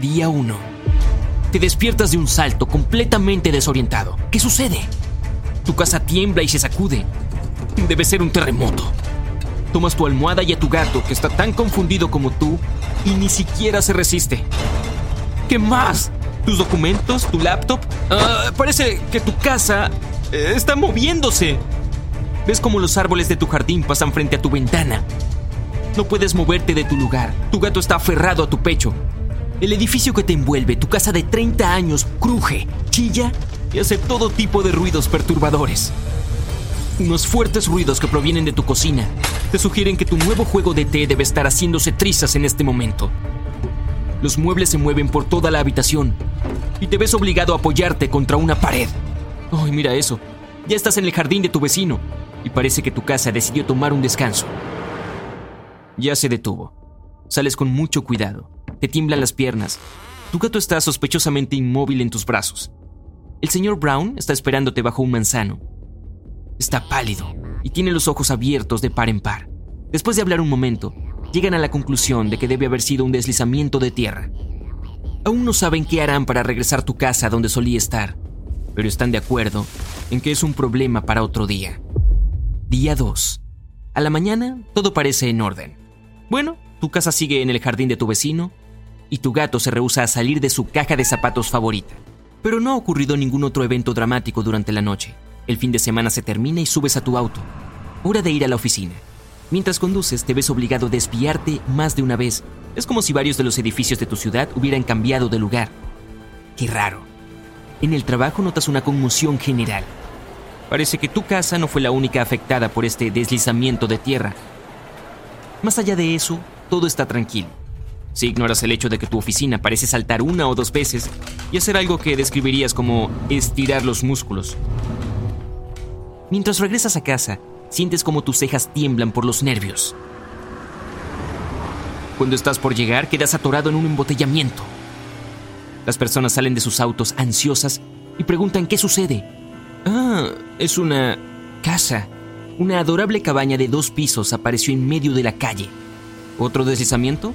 Día 1. Te despiertas de un salto completamente desorientado. ¿Qué sucede? Tu casa tiembla y se sacude. Debe ser un terremoto. Tomas tu almohada y a tu gato, que está tan confundido como tú, y ni siquiera se resiste. ¿Qué más? ¿Tus documentos? ¿Tu laptop? Ah, parece que tu casa eh, está moviéndose. Ves como los árboles de tu jardín pasan frente a tu ventana. No puedes moverte de tu lugar. Tu gato está aferrado a tu pecho. El edificio que te envuelve, tu casa de 30 años, cruje, chilla y hace todo tipo de ruidos perturbadores. Unos fuertes ruidos que provienen de tu cocina te sugieren que tu nuevo juego de té debe estar haciéndose trizas en este momento. Los muebles se mueven por toda la habitación y te ves obligado a apoyarte contra una pared. ¡Ay, mira eso! Ya estás en el jardín de tu vecino y parece que tu casa decidió tomar un descanso. Ya se detuvo. Sales con mucho cuidado. Te tiemblan las piernas. Tu gato está sospechosamente inmóvil en tus brazos. El señor Brown está esperándote bajo un manzano. Está pálido y tiene los ojos abiertos de par en par. Después de hablar un momento, llegan a la conclusión de que debe haber sido un deslizamiento de tierra. Aún no saben qué harán para regresar a tu casa donde solía estar, pero están de acuerdo en que es un problema para otro día. Día 2. A la mañana todo parece en orden. Bueno, tu casa sigue en el jardín de tu vecino y tu gato se rehúsa a salir de su caja de zapatos favorita. Pero no ha ocurrido ningún otro evento dramático durante la noche. El fin de semana se termina y subes a tu auto. Hora de ir a la oficina. Mientras conduces, te ves obligado a desviarte más de una vez. Es como si varios de los edificios de tu ciudad hubieran cambiado de lugar. Qué raro. En el trabajo notas una conmoción general. Parece que tu casa no fue la única afectada por este deslizamiento de tierra. Más allá de eso, todo está tranquilo. Si ignoras el hecho de que tu oficina parece saltar una o dos veces y hacer algo que describirías como estirar los músculos. Mientras regresas a casa, sientes como tus cejas tiemblan por los nervios. Cuando estás por llegar, quedas atorado en un embotellamiento. Las personas salen de sus autos ansiosas y preguntan qué sucede. Ah, es una casa. Una adorable cabaña de dos pisos apareció en medio de la calle. ¿Otro deslizamiento?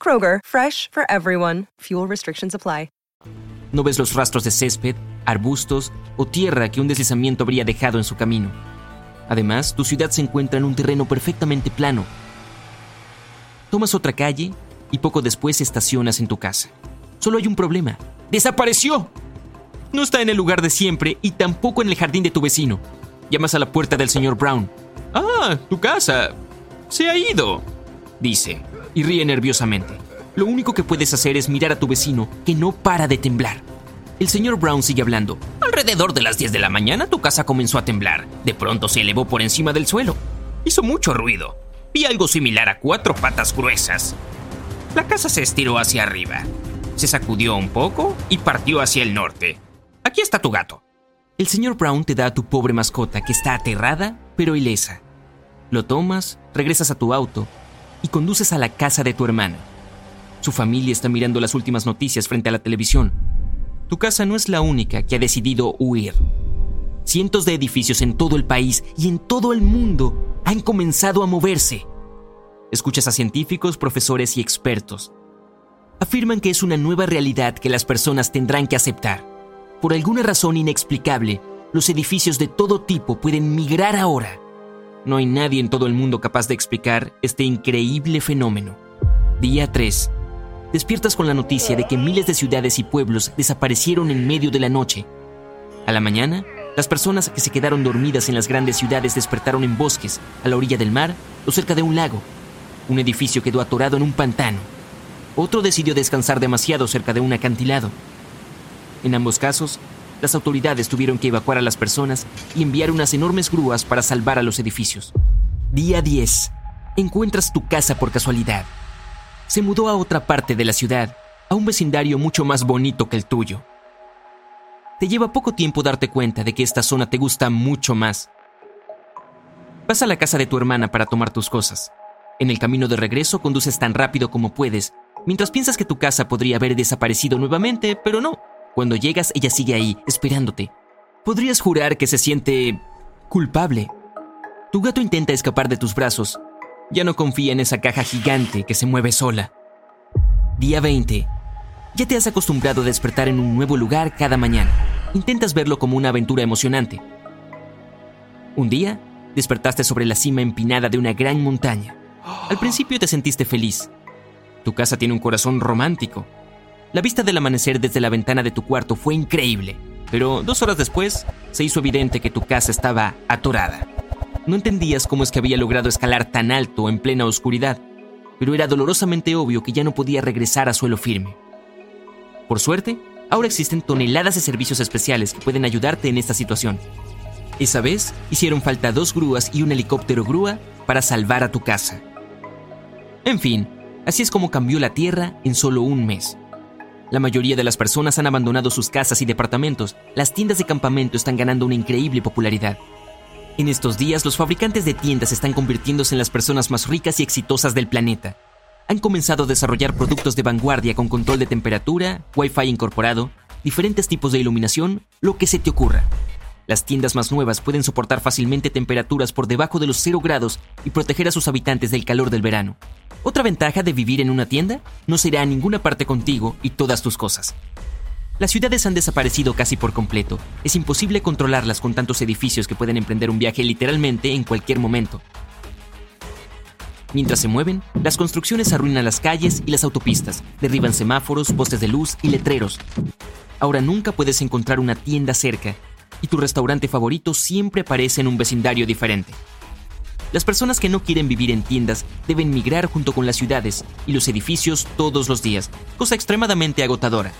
Kroger, fresh for everyone. Fuel restrictions apply. No ves los rastros de césped, arbustos o tierra que un deslizamiento habría dejado en su camino. Además, tu ciudad se encuentra en un terreno perfectamente plano. Tomas otra calle y poco después estacionas en tu casa. Solo hay un problema. ¡Desapareció! No está en el lugar de siempre y tampoco en el jardín de tu vecino. Llamas a la puerta del señor Brown. Ah, tu casa. Se ha ido, dice, y ríe nerviosamente. Lo único que puedes hacer es mirar a tu vecino, que no para de temblar. El señor Brown sigue hablando. Alrededor de las 10 de la mañana tu casa comenzó a temblar. De pronto se elevó por encima del suelo. Hizo mucho ruido. Vi algo similar a cuatro patas gruesas. La casa se estiró hacia arriba. Se sacudió un poco y partió hacia el norte. Aquí está tu gato. El señor Brown te da a tu pobre mascota que está aterrada pero ilesa. Lo tomas, regresas a tu auto y conduces a la casa de tu hermana. Su familia está mirando las últimas noticias frente a la televisión. Tu casa no es la única que ha decidido huir. Cientos de edificios en todo el país y en todo el mundo han comenzado a moverse. Escuchas a científicos, profesores y expertos. Afirman que es una nueva realidad que las personas tendrán que aceptar. Por alguna razón inexplicable, los edificios de todo tipo pueden migrar ahora. No hay nadie en todo el mundo capaz de explicar este increíble fenómeno. Día 3. despiertas con la noticia de que miles de ciudades y pueblos desaparecieron en medio de la noche. A la mañana, las personas que se quedaron dormidas en las grandes ciudades despertaron en bosques, a la orilla del mar o cerca de un lago. Un edificio quedó atorado en un pantano. Otro decidió descansar demasiado cerca de un acantilado. En ambos casos, las autoridades tuvieron que evacuar a las personas y enviar unas enormes grúas para salvar a los edificios. Día 10. Encuentras tu casa por casualidad. Se mudó a otra parte de la ciudad, a un vecindario mucho más bonito que el tuyo. Te lleva poco tiempo darte cuenta de que esta zona te gusta mucho más. Vas a la casa de tu hermana para tomar tus cosas. En el camino de regreso conduces tan rápido como puedes, mientras piensas que tu casa podría haber desaparecido nuevamente, pero no. Cuando llegas, ella sigue ahí, esperándote. Podrías jurar que se siente culpable. Tu gato intenta escapar de tus brazos. Ya no confía en esa caja gigante que se mueve sola. Día 20. Ya te has acostumbrado a despertar en un nuevo lugar cada mañana. Intentas verlo como una aventura emocionante. Un día, despertaste sobre la cima empinada de una gran montaña. Al principio te sentiste feliz. Tu casa tiene un corazón romántico. La vista del amanecer desde la ventana de tu cuarto fue increíble, pero dos horas después se hizo evidente que tu casa estaba atorada. No entendías cómo es que había logrado escalar tan alto en plena oscuridad, pero era dolorosamente obvio que ya no podía regresar a suelo firme. Por suerte, ahora existen toneladas de servicios especiales que pueden ayudarte en esta situación. Esa vez hicieron falta dos grúas y un helicóptero grúa para salvar a tu casa. En fin, así es como cambió la Tierra en solo un mes. La mayoría de las personas han abandonado sus casas y departamentos. Las tiendas de campamento están ganando una increíble popularidad. En estos días, los fabricantes de tiendas están convirtiéndose en las personas más ricas y exitosas del planeta. Han comenzado a desarrollar productos de vanguardia con control de temperatura, Wi-Fi incorporado, diferentes tipos de iluminación, lo que se te ocurra. Las tiendas más nuevas pueden soportar fácilmente temperaturas por debajo de los 0 grados y proteger a sus habitantes del calor del verano. Otra ventaja de vivir en una tienda, no se irá a ninguna parte contigo y todas tus cosas. Las ciudades han desaparecido casi por completo. Es imposible controlarlas con tantos edificios que pueden emprender un viaje literalmente en cualquier momento. Mientras se mueven, las construcciones arruinan las calles y las autopistas, derriban semáforos, postes de luz y letreros. Ahora nunca puedes encontrar una tienda cerca, y tu restaurante favorito siempre aparece en un vecindario diferente. Las personas que no quieren vivir en tiendas deben migrar junto con las ciudades y los edificios todos los días, cosa extremadamente agotadora.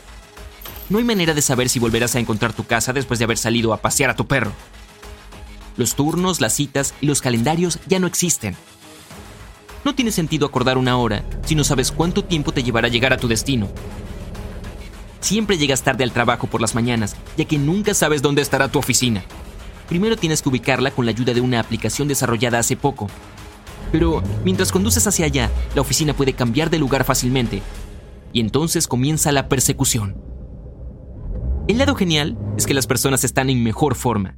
No hay manera de saber si volverás a encontrar tu casa después de haber salido a pasear a tu perro. Los turnos, las citas y los calendarios ya no existen. No tiene sentido acordar una hora si no sabes cuánto tiempo te llevará llegar a tu destino. Siempre llegas tarde al trabajo por las mañanas, ya que nunca sabes dónde estará tu oficina primero tienes que ubicarla con la ayuda de una aplicación desarrollada hace poco. Pero mientras conduces hacia allá, la oficina puede cambiar de lugar fácilmente. Y entonces comienza la persecución. El lado genial es que las personas están en mejor forma.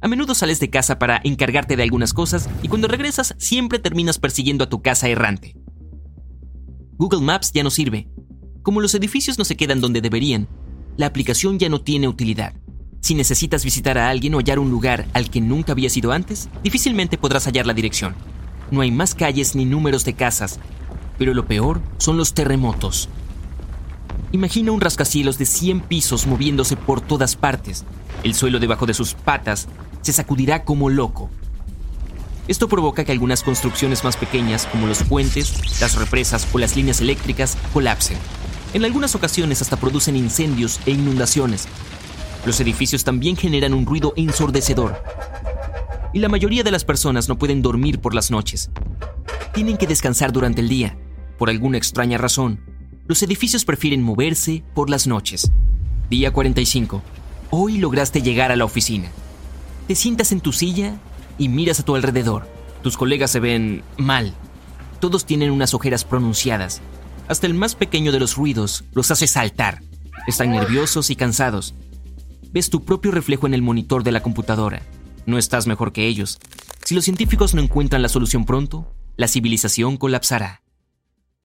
A menudo sales de casa para encargarte de algunas cosas y cuando regresas siempre terminas persiguiendo a tu casa errante. Google Maps ya no sirve. Como los edificios no se quedan donde deberían, la aplicación ya no tiene utilidad. Si necesitas visitar a alguien o hallar un lugar al que nunca habías ido antes, difícilmente podrás hallar la dirección. No hay más calles ni números de casas, pero lo peor son los terremotos. Imagina un rascacielos de 100 pisos moviéndose por todas partes. El suelo debajo de sus patas se sacudirá como loco. Esto provoca que algunas construcciones más pequeñas, como los puentes, las represas o las líneas eléctricas, colapsen. En algunas ocasiones hasta producen incendios e inundaciones, los edificios también generan un ruido ensordecedor. Y la mayoría de las personas no pueden dormir por las noches. Tienen que descansar durante el día. Por alguna extraña razón, los edificios prefieren moverse por las noches. Día 45. Hoy lograste llegar a la oficina. Te sientas en tu silla y miras a tu alrededor. Tus colegas se ven mal. Todos tienen unas ojeras pronunciadas. Hasta el más pequeño de los ruidos los hace saltar. Están nerviosos y cansados ves tu propio reflejo en el monitor de la computadora. No estás mejor que ellos. Si los científicos no encuentran la solución pronto, la civilización colapsará.